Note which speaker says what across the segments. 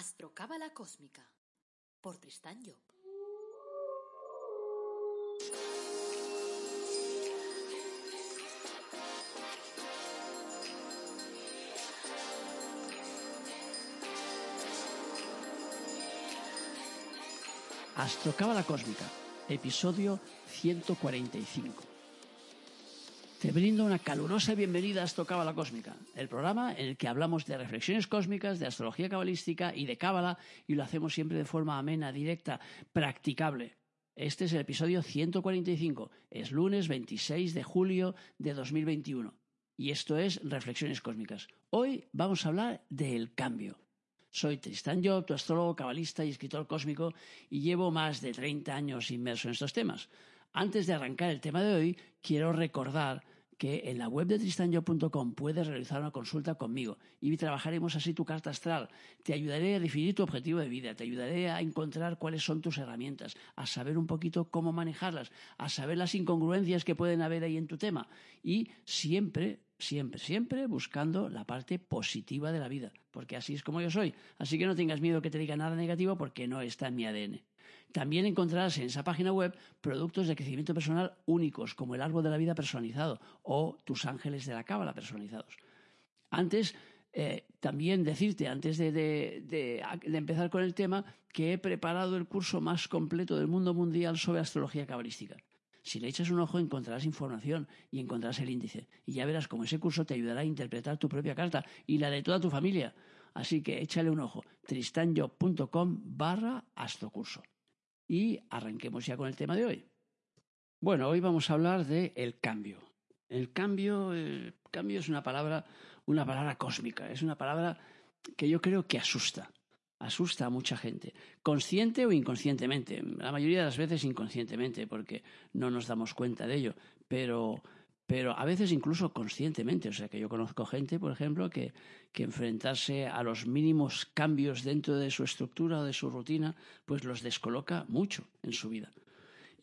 Speaker 1: Astrocábala Cósmica por Tristán Job.
Speaker 2: Astrocábala Cósmica, episodio 145. Te brindo una calurosa bienvenida a Astrocábala Cósmica, el programa en el que hablamos de reflexiones cósmicas, de astrología cabalística y de cábala, y lo hacemos siempre de forma amena, directa, practicable. Este es el episodio 145, es lunes 26 de julio de 2021, y esto es Reflexiones Cósmicas. Hoy vamos a hablar del cambio. Soy Tristán Job, tu astrólogo, cabalista y escritor cósmico, y llevo más de 30 años inmerso en estos temas. Antes de arrancar el tema de hoy, quiero recordar que en la web de tristanyo.com puedes realizar una consulta conmigo y trabajaremos así tu carta astral. Te ayudaré a definir tu objetivo de vida, te ayudaré a encontrar cuáles son tus herramientas, a saber un poquito cómo manejarlas, a saber las incongruencias que pueden haber ahí en tu tema y siempre siempre, siempre buscando la parte positiva de la vida, porque así es como yo soy. Así que no tengas miedo que te diga nada negativo porque no está en mi ADN. También encontrarás en esa página web productos de crecimiento personal únicos, como el árbol de la vida personalizado o tus ángeles de la cábala personalizados. Antes, eh, también decirte, antes de, empezar con el tema, que he preparado el curso más completo del mundo mundial sobre astrología cabalística. Si le echas un ojo encontrarás información y encontrarás el índice. Y ya verás cómo ese curso te ayudará a interpretar tu propia carta y la de toda tu familia. Así que échale un ojo, tristanyo.com barra astrocurso. Y arranquemos ya con el tema de hoy. Bueno, hoy vamos a hablar de el cambio. El cambio, el cambio es una palabra, una palabra cósmica, es una palabra que yo creo que asusta. Asusta a mucha gente, consciente o inconscientemente. La mayoría de las veces inconscientemente, porque no nos damos cuenta de ello. Pero pero a veces incluso conscientemente. O sea, que yo conozco gente, por ejemplo, que, que, enfrentarse a los mínimos cambios dentro de su estructura o de su rutina, pues los descoloca mucho en su vida.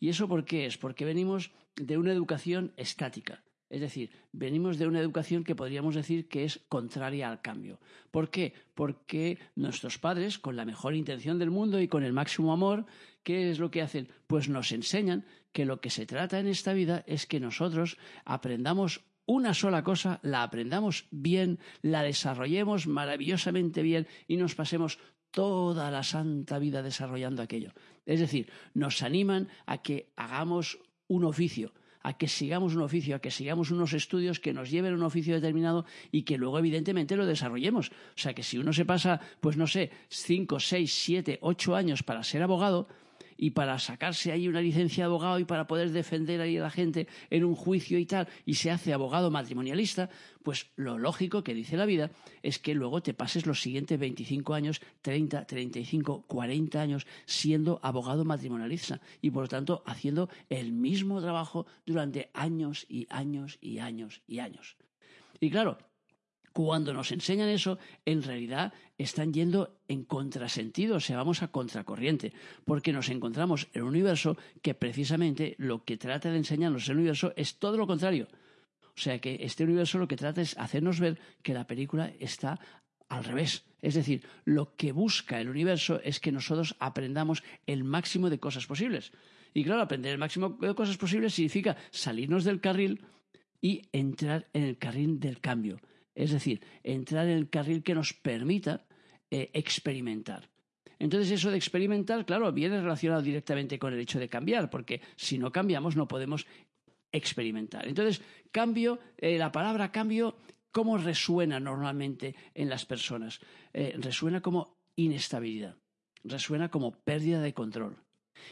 Speaker 2: ¿Y eso por qué es? Porque venimos de una educación estática. Es decir, venimos de una educación que podríamos decir que es contraria al cambio. ¿Por qué? Porque nuestros padres, con la mejor intención del mundo y con el máximo amor, ¿qué es lo que hacen? Pues nos enseñan que lo que se trata en esta vida es que nosotros aprendamos una sola cosa, la aprendamos bien, la desarrollemos maravillosamente bien y nos pasemos toda la santa vida desarrollando aquello. Es decir, nos animan a que hagamos un oficio, a que sigamos un oficio, a que sigamos unos estudios que nos lleven a un oficio determinado y que luego evidentemente lo desarrollemos. O sea que si uno se pasa, pues no sé, cinco, seis, siete, ocho años para ser abogado, y para sacarse ahí una licencia de abogado y para poder defender ahí a la gente en un juicio y tal, y se hace abogado matrimonialista, pues lo lógico que dice la vida es que luego te pases los siguientes 25 años, 30, 35, 40 años siendo abogado matrimonialista y por lo tanto haciendo el mismo trabajo durante años y años y años y años. Y claro, cuando nos enseñan eso, en realidad están yendo en contrasentido, o sea, vamos a contracorriente, porque nos encontramos en un universo que precisamente lo que trata de enseñarnos el universo es todo lo contrario. O sea que este universo lo que trata es hacernos ver que la película está al revés. Es decir, lo que busca el universo es que nosotros aprendamos el máximo de cosas posibles. Y claro, aprender el máximo de cosas posibles significa salirnos del carril y entrar en el carril del cambio. Es decir, entrar en el carril que nos permita eh, experimentar. Entonces eso de experimentar, claro, viene relacionado directamente con el hecho de cambiar, porque si no cambiamos no podemos experimentar. Entonces, cambio, eh, la palabra cambio, ¿cómo resuena normalmente en las personas? Eh, resuena como inestabilidad, resuena como pérdida de control.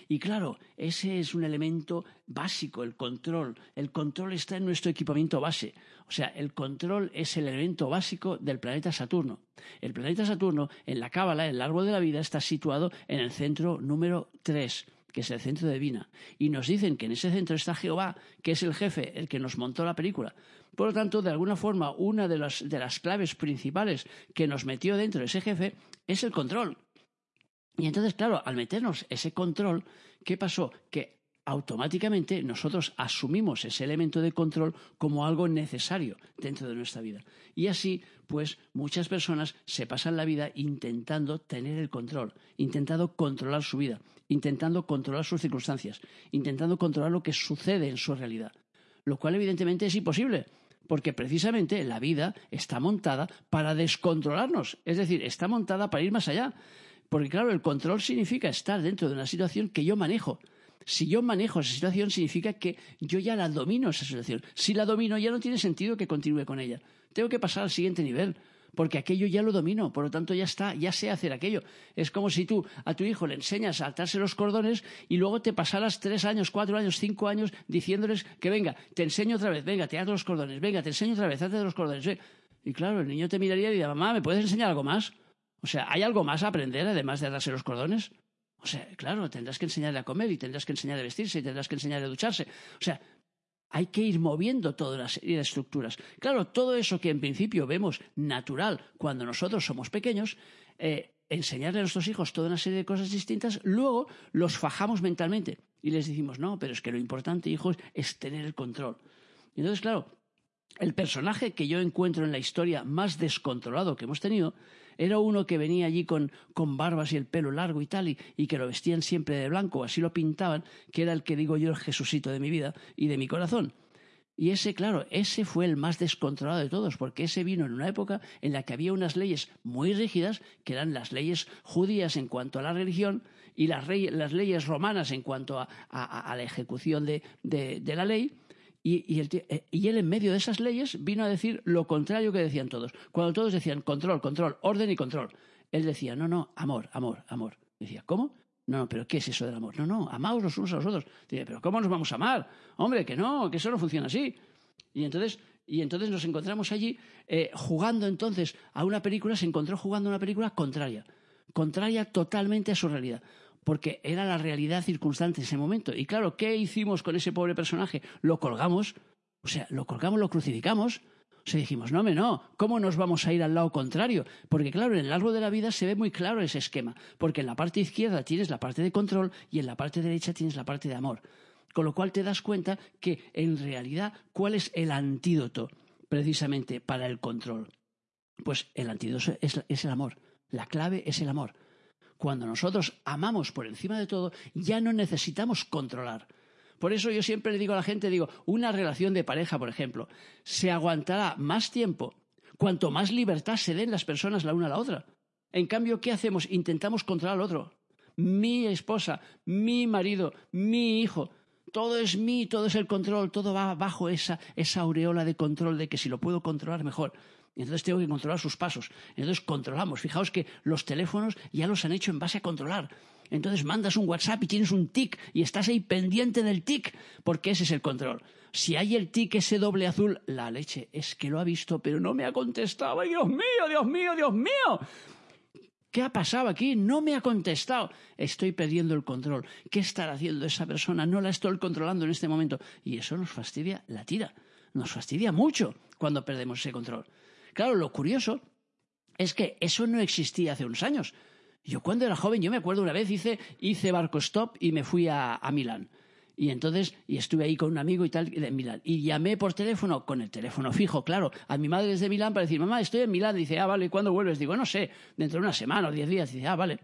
Speaker 2: Y claro, ese es un elemento básico, el control. El control está en nuestro equipamiento base. O sea, el control es el elemento básico del planeta Saturno. El planeta Saturno, en la Cábala, el árbol de la vida, está situado en el centro número 3 que es el centro de Vina. Y nos dicen que en ese centro está Jehová, que es el jefe, el que nos montó la película. Por lo tanto, de alguna forma, una de las, de las claves principales que nos metió dentro de ese jefe es el control. Y entonces, claro, al meternos ese control, ¿qué pasó? Que automáticamente nosotros asumimos ese elemento de control como algo necesario dentro de nuestra vida. Y así, pues muchas personas se pasan la vida intentando tener el control, intentando controlar su vida, intentando controlar sus circunstancias, intentando controlar lo que sucede en su realidad. Lo cual evidentemente es imposible, porque precisamente la vida está montada para descontrolarnos, es decir, está montada para ir más allá. Porque claro, el control significa estar dentro de una situación que yo manejo, si yo manejo esa situación, significa que yo ya la domino esa situación. Si la domino, ya no tiene sentido que continúe con ella. Tengo que pasar al siguiente nivel, porque aquello ya lo domino, por lo tanto ya está, ya sé hacer aquello. Es como si tú a tu hijo le enseñas a atarse los cordones y luego te pasaras tres años, cuatro años, cinco años diciéndoles que venga, te enseño otra vez, venga, te ato los cordones, venga, te enseño otra vez, atate los cordones. Y claro, el niño te miraría y diría, mamá, ¿me puedes enseñar algo más? O sea, ¿hay algo más a aprender además de atarse los cordones? O sea, claro, tendrás que enseñarle a comer y tendrás que enseñarle a vestirse y tendrás que enseñarle a ducharse. O sea, hay que ir moviendo toda una serie de estructuras. Claro, todo eso que en principio vemos natural cuando nosotros somos pequeños, eh, enseñarle a nuestros hijos toda una serie de cosas distintas, luego los fajamos mentalmente y les decimos, no, pero es que lo importante, hijos, es tener el control. Y entonces, claro, el personaje que yo encuentro en la historia más descontrolado que hemos tenido era uno que venía allí con, barbas y el pelo largo y tal, y, que lo vestían siempre de blanco, así lo pintaban, que era el que digo yo el Jesucito de mi vida y de mi corazón. Y ese, claro, ese fue el más descontrolado de todos, porque ese vino en una época en la que había unas leyes muy rígidas, que eran las leyes judías en cuanto a la religión y las, leyes romanas en cuanto a, la ejecución de la ley, eh, y, él en medio de esas leyes vino a decir lo contrario que decían todos. Cuando todos decían control, control, orden y control, él decía, no, no, amor, amor, amor. Decía, ¿cómo? No, no, pero ¿qué es eso del amor? No, no, amaos los unos a los otros. Dice, pero ¿cómo nos vamos a amar? Hombre, que no, que eso no funciona así. Y entonces, y entonces nos encontramos allí eh, jugando entonces a una película, se encontró jugando a una película contraria, contraria totalmente a su realidad porque era la realidad circunstante en ese momento. Y claro, ¿qué hicimos con ese pobre personaje? Lo colgamos, o sea, lo colgamos, lo crucificamos. O sea, dijimos, no, me no, ¿cómo nos vamos a ir al lado contrario? Porque claro, en el árbol de la vida se ve muy claro ese esquema, porque en la parte izquierda tienes la parte de control y en la parte derecha tienes la parte de amor. Con lo cual te das cuenta que en realidad, ¿cuál es el antídoto precisamente para el control? Pues el antídoto es el amor. La clave es el amor. Cuando nosotros amamos por encima de todo, ya no necesitamos controlar. Por eso yo siempre le digo a la gente, digo, una relación de pareja, por ejemplo, se aguantará más tiempo cuanto más libertad se den las personas la una a la otra. En cambio, ¿qué hacemos? Intentamos controlar al otro. Mi esposa, mi marido, mi hijo, todo es mí, todo es el control, todo va bajo esa, esa aureola de control de que si lo puedo controlar mejor. Y entonces tengo que controlar sus pasos. Entonces controlamos. Fijaos que los teléfonos ya los han hecho en base a controlar. Entonces mandas un WhatsApp y tienes un tic y estás ahí pendiente del tic, porque ese es el control. Si hay el tic ese doble azul, la leche es que lo ha visto, pero no me ha contestado. ¡Ay, Dios mío, Dios mío, Dios mío! ¿Qué ha pasado aquí? No me ha contestado. Estoy perdiendo el control. ¿Qué estará haciendo esa persona? No la estoy controlando en este momento. Y eso nos fastidia la tira. Nos fastidia mucho cuando perdemos ese control. Claro, lo curioso es que eso no existía hace unos años. Yo cuando era joven, yo me acuerdo una vez hice, hice barco stop y me fui a, Milán. Y entonces, y estuve ahí con un amigo y tal de Milán. Y llamé por teléfono, con el teléfono fijo, claro, a mi madre desde Milán para decir, mamá, estoy en Milán. Dice, ah, vale, ¿cuándo vuelves? Digo, no sé, dentro de una semana o diez días. Dice, ah, vale.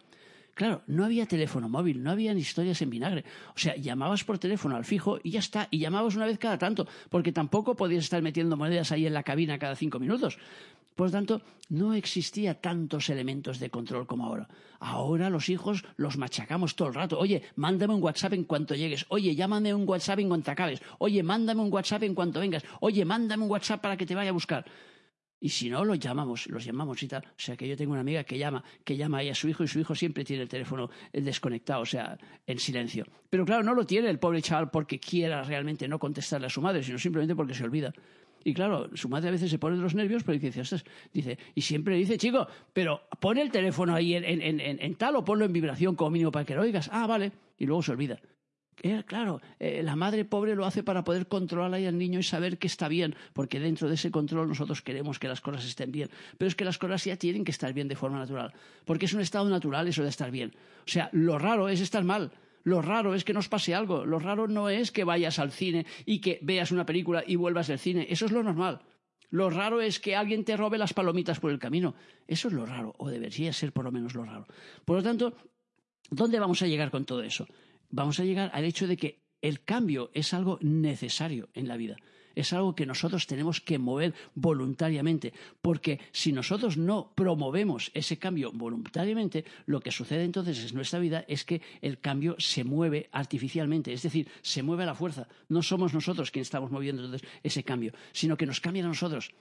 Speaker 2: Claro, no había teléfono móvil, no habían historias en vinagre. O sea, llamabas por teléfono al fijo y ya está. Y llamabas una vez cada tanto, porque tampoco podías estar metiendo monedas ahí en la cabina cada cinco minutos. Por lo tanto, no existía tantos elementos de control como ahora. Ahora los hijos los machacamos todo el rato. Oye, mándame un WhatsApp en cuanto llegues. Oye, llámame un WhatsApp en cuanto acabes. Oye, mándame un WhatsApp en cuanto vengas. Oye, mándame un WhatsApp para que te vaya a buscar. Y si no, los llamamos, los llamamos y tal. O sea, que yo tengo una amiga que llama, que llama ahí a su hijo y su hijo siempre tiene el teléfono desconectado, o sea, en silencio. Pero claro, no lo tiene el pobre chaval porque quiera realmente no contestarle a su madre, sino simplemente porque se olvida. Y claro, su madre a veces se pone de los nervios, pero dice, dice, y siempre dice, chico, pero pon el teléfono ahí en, en, en, tal o ponlo en vibración como mínimo para que lo oigas. Ah, vale. Y luego se olvida. Eh, claro, eh, la madre pobre lo hace para poder controlar al niño y saber que está bien, porque dentro de ese control nosotros queremos que las cosas estén bien. Pero es que las cosas ya tienen que estar bien de forma natural, porque es un estado natural eso de estar bien. O sea, lo raro es estar mal. Lo raro es que nos pase algo. Lo raro no es que vayas al cine y que veas una película y vuelvas del cine. Eso es lo normal. Lo raro es que alguien te robe las palomitas por el camino. Eso es lo raro, o debería ser por lo menos lo raro. Por lo tanto, ¿dónde vamos a llegar con todo eso? Vamos a llegar al hecho de que el cambio es algo necesario en la vida es algo que nosotros tenemos que mover voluntariamente, porque si nosotros no promovemos ese cambio voluntariamente, lo que sucede entonces en nuestra vida es que el cambio se mueve artificialmente, es decir, se mueve a la fuerza. No somos nosotros quienes estamos moviendo entonces ese cambio, sino que nos cambian a nosotros.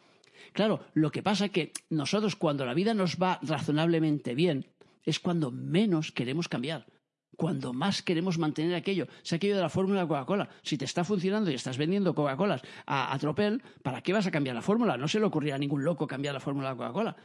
Speaker 2: Claro, lo que pasa es que nosotros cuando la vida nos va razonablemente bien, es cuando menos queremos cambiar cuando más queremos mantener aquello. Se aquello de la fórmula Coca-Cola. Si te está funcionando y estás vendiendo Coca-Colas a, tropel, ¿para qué vas a cambiar la fórmula? No se le ocurrirá a ningún loco cambiar la fórmula de Coca-Cola.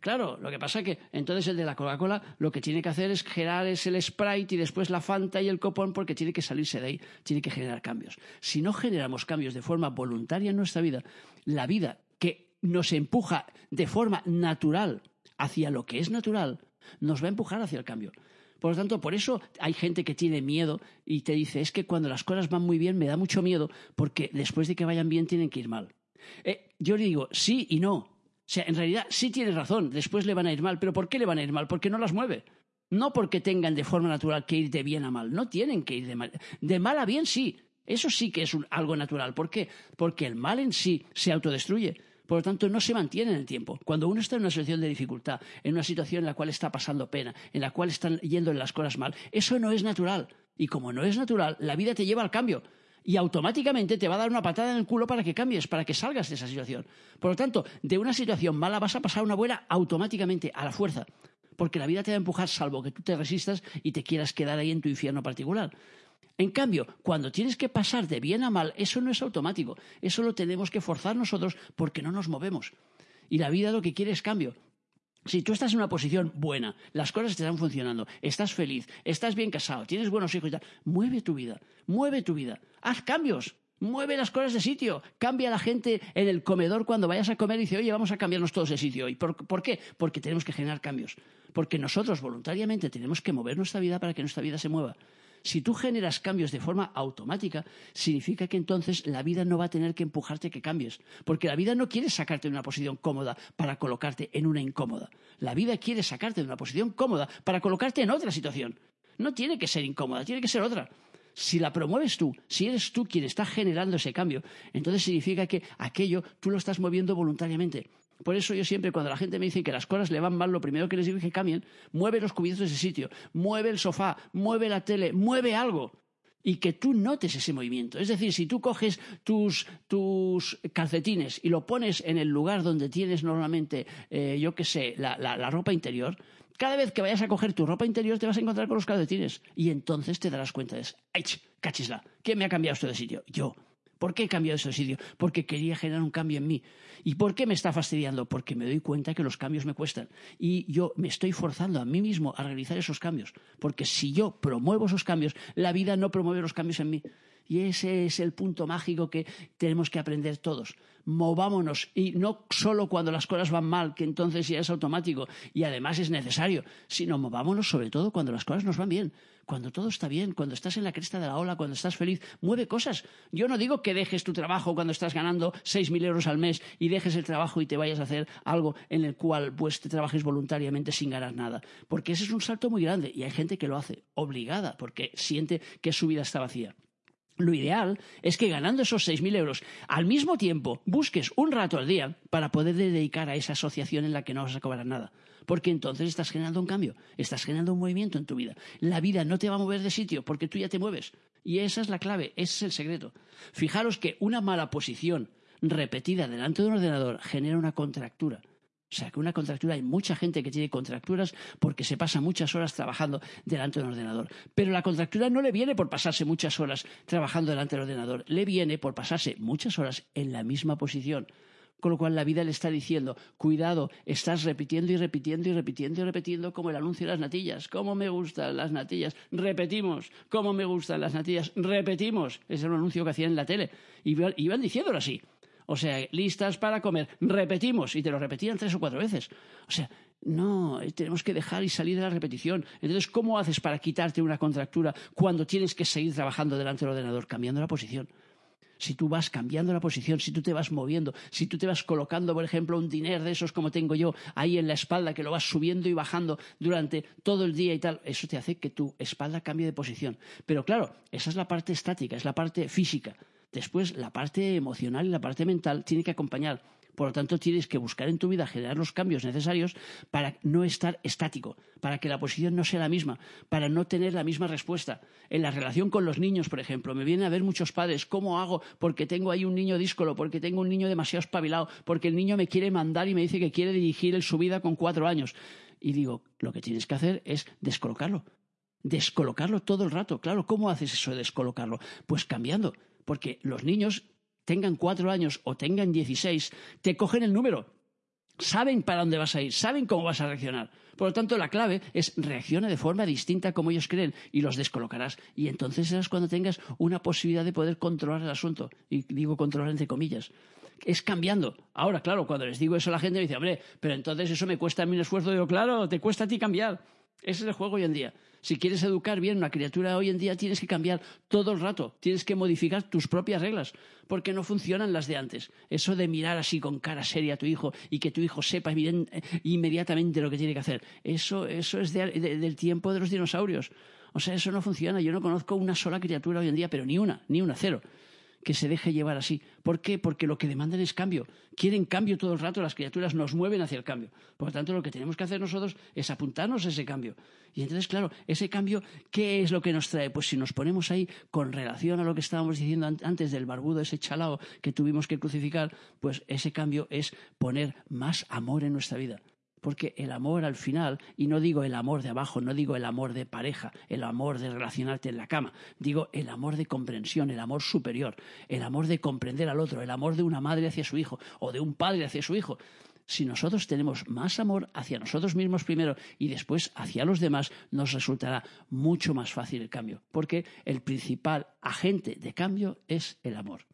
Speaker 2: Claro, lo que pasa es que entonces el de la Coca-Cola lo que tiene que hacer es generar es el Sprite y después la Fanta y el copón porque tiene que salirse de ahí, tiene que generar cambios. Si no generamos cambios de forma voluntaria en nuestra vida, la vida que nos empuja de forma natural hacia lo que es natural, nos va a empujar hacia el cambio. Por lo tanto, por eso hay gente que tiene miedo y te dice, es que cuando las cosas van muy bien me da mucho miedo porque después de que vayan bien tienen que ir mal. Eh, yo le digo, sí y no. O sea, en realidad sí tienes razón, después le van a ir mal, pero ¿por qué le van a ir mal? Porque no las mueve. No porque tengan de forma natural que ir de bien a mal, no tienen que ir de mal. De mal a bien sí, eso sí que es algo natural. ¿Por qué? Porque el mal en sí se autodestruye. Por lo tanto, no se mantiene en el tiempo. Cuando uno está en una situación de dificultad, en una situación en la cual está pasando pena, en la cual están yendo las cosas mal, eso no es natural. Y como no es natural, la vida te lleva al cambio. Y automáticamente te va a dar una patada en el culo para que cambies, para que salgas de esa situación. Por lo tanto, de una situación mala vas a pasar a una buena automáticamente, a la fuerza porque la vida te va a empujar salvo que tú te resistas y te quieras quedar ahí en tu infierno particular. En cambio, cuando tienes que pasar de bien a mal, eso no es automático. Eso lo tenemos que forzar nosotros porque no nos movemos. Y la vida lo que quiere es cambio. Si tú estás en una posición buena, las cosas te están funcionando, estás feliz, estás bien casado, tienes buenos hijos y tal, mueve tu vida, mueve tu vida, haz cambios, mueve las cosas de sitio, cambia a la gente en el comedor cuando vayas a comer y dice, oye, vamos a cambiarnos todos de sitio. ¿Y por, por, qué? Porque tenemos que generar cambios. Porque nosotros voluntariamente tenemos que mover nuestra vida para que nuestra vida se mueva. Si tú generas cambios de forma automática, significa que entonces la vida no va a tener que empujarte que cambies, porque la vida no quiere sacarte de una posición cómoda para colocarte en una incómoda. La vida quiere sacarte de una posición cómoda para colocarte en otra situación. No tiene que ser incómoda, tiene que ser otra. Si la promueves tú, si eres tú quien está generando ese cambio, entonces significa que aquello tú lo estás moviendo voluntariamente. Por eso yo siempre, cuando la gente me dice que las cosas le van mal, lo primero que les digo es que cambien. Mueve los cubiertos de ese sitio, mueve el sofá, mueve la tele, mueve algo. Y que tú notes ese movimiento. Es decir, si tú coges tus, calcetines y lo pones en el lugar donde tienes normalmente, eh, yo qué sé, la, ropa interior, cada vez que vayas a coger tu ropa interior te vas a encontrar con los calcetines. Y entonces te darás cuenta de, ¡ay, cachisla! ¿Quién me ha cambiado esto de sitio? Yo. ¿Por qué he cambiado ese sitio? Porque quería generar un cambio en mí. ¿Y por qué me está fastidiando? Porque me doy cuenta que los cambios me cuestan. Y yo me estoy forzando a mí mismo a realizar esos cambios. Porque si yo promuevo esos cambios, la vida no promueve los cambios en mí. Y ese es el punto mágico que tenemos que aprender todos. Movámonos, y no solo cuando las cosas van mal, que entonces ya es automático y además es necesario, sino movámonos sobre todo cuando las cosas nos van bien cuando todo está bien, cuando estás en la cresta de la ola, cuando estás feliz, mueve cosas. Yo no digo que dejes tu trabajo cuando estás ganando 6.000 euros al mes y dejes el trabajo y te vayas a hacer algo en el cual pues te trabajes voluntariamente sin ganar nada, porque ese es un salto muy grande y hay gente que lo hace obligada porque siente que su vida está vacía. Lo ideal es que ganando esos 6.000 euros al mismo tiempo busques un rato al día para poder dedicar a esa asociación en la que no vas a cobrar nada porque entonces estás generando un cambio, estás generando un movimiento en tu vida. La vida no te va a mover de sitio porque tú ya te mueves. Y esa es la clave, ese es el secreto. Fijaros que una mala posición repetida delante de un ordenador genera una contractura. O sea, que una contractura, hay mucha gente que tiene contracturas porque se pasa muchas horas trabajando delante de un ordenador. Pero la contractura no le viene por pasarse muchas horas trabajando delante del ordenador, le viene por pasarse muchas horas en la misma posición. Con lo cual la vida le está diciendo, cuidado, estás repitiendo y repitiendo y repitiendo y repitiendo como el anuncio de las natillas. ¿Cómo me gustan las natillas? Repetimos. ¿Cómo me gustan las natillas? Repetimos. Ese era un anuncio que hacían en la tele. Y iban diciéndolo así. O sea, listas para comer. Repetimos. Y te lo repetían tres o cuatro veces. O sea, No, eh, tenemos que dejar y salir de la repetición. Entonces, ¿cómo haces para quitarte una contractura cuando tienes que seguir trabajando delante del ordenador? Cambiando la posición si tú vas cambiando la posición, si tú te vas moviendo, si tú te vas colocando, por ejemplo, un dinero de esos como tengo yo ahí en la espalda, que lo vas subiendo y bajando durante todo el día y tal, eso te hace que tu espalda cambie de posición. Pero claro, esa es la parte estática, es la parte física. Después, la parte emocional y la parte mental tiene que acompañar. Por lo tanto, tienes que buscar en tu vida generar los cambios necesarios para no estar estático, para que la posición no sea la misma, para no tener la misma respuesta. En la relación con los niños, por ejemplo, me vienen a ver muchos padres, ¿cómo hago? Porque tengo ahí un niño díscolo, porque tengo un niño demasiado espabilado, porque el niño me quiere mandar y me dice que quiere dirigir su vida con cuatro años. Y digo, lo que tienes que hacer es descolocarlo. Descolocarlo todo el rato. Claro, ¿cómo haces eso de descolocarlo? Pues cambiando. Porque los niños tengan cuatro años o tengan dieciséis, te cogen el número. Saben para dónde vas a ir, saben cómo vas a reaccionar. Por lo tanto, la clave es reacciona de forma distinta como ellos creen y los descolocarás. Y entonces serás cuando tengas una posibilidad de poder controlar el asunto. Y digo controlar entre comillas. Es cambiando. Ahora, claro, cuando les digo eso la gente me dice, hombre, pero entonces eso me cuesta a mí un esfuerzo. Digo, claro, te cuesta a ti cambiar. Ese es el juego hoy en día. Si quieres educar bien una criatura hoy en día, tienes que cambiar todo el rato, tienes que modificar tus propias reglas, porque no funcionan las de antes. Eso de mirar así con cara seria a tu hijo y que tu hijo sepa inmediatamente lo que tiene que hacer, eso, eso es del tiempo de los dinosaurios. O sea, eso no funciona. Yo no conozco una sola criatura hoy en día, pero ni una, ni una, cero que se deje llevar así. ¿Por qué? Porque lo que demandan es cambio. Quieren cambio todo el rato, las criaturas nos mueven hacia el cambio. Por lo tanto, lo que tenemos que hacer nosotros es apuntarnos a ese cambio. Y entonces, claro, ese cambio, ¿qué es lo que nos trae? Pues si nos ponemos ahí con relación a lo que estábamos diciendo antes del barbudo, ese chalao que tuvimos que crucificar, pues ese cambio es poner más amor en nuestra vida. Porque el amor al final, y no digo el amor de abajo, no digo el amor de pareja, el amor de relacionarte en la cama, digo el amor de comprensión, el amor superior, el amor de comprender al otro, el amor de una madre hacia su hijo o de un padre hacia su hijo. Si nosotros tenemos más amor hacia nosotros mismos primero y después hacia los demás, nos resultará mucho más fácil el cambio, porque el principal agente de cambio es el amor.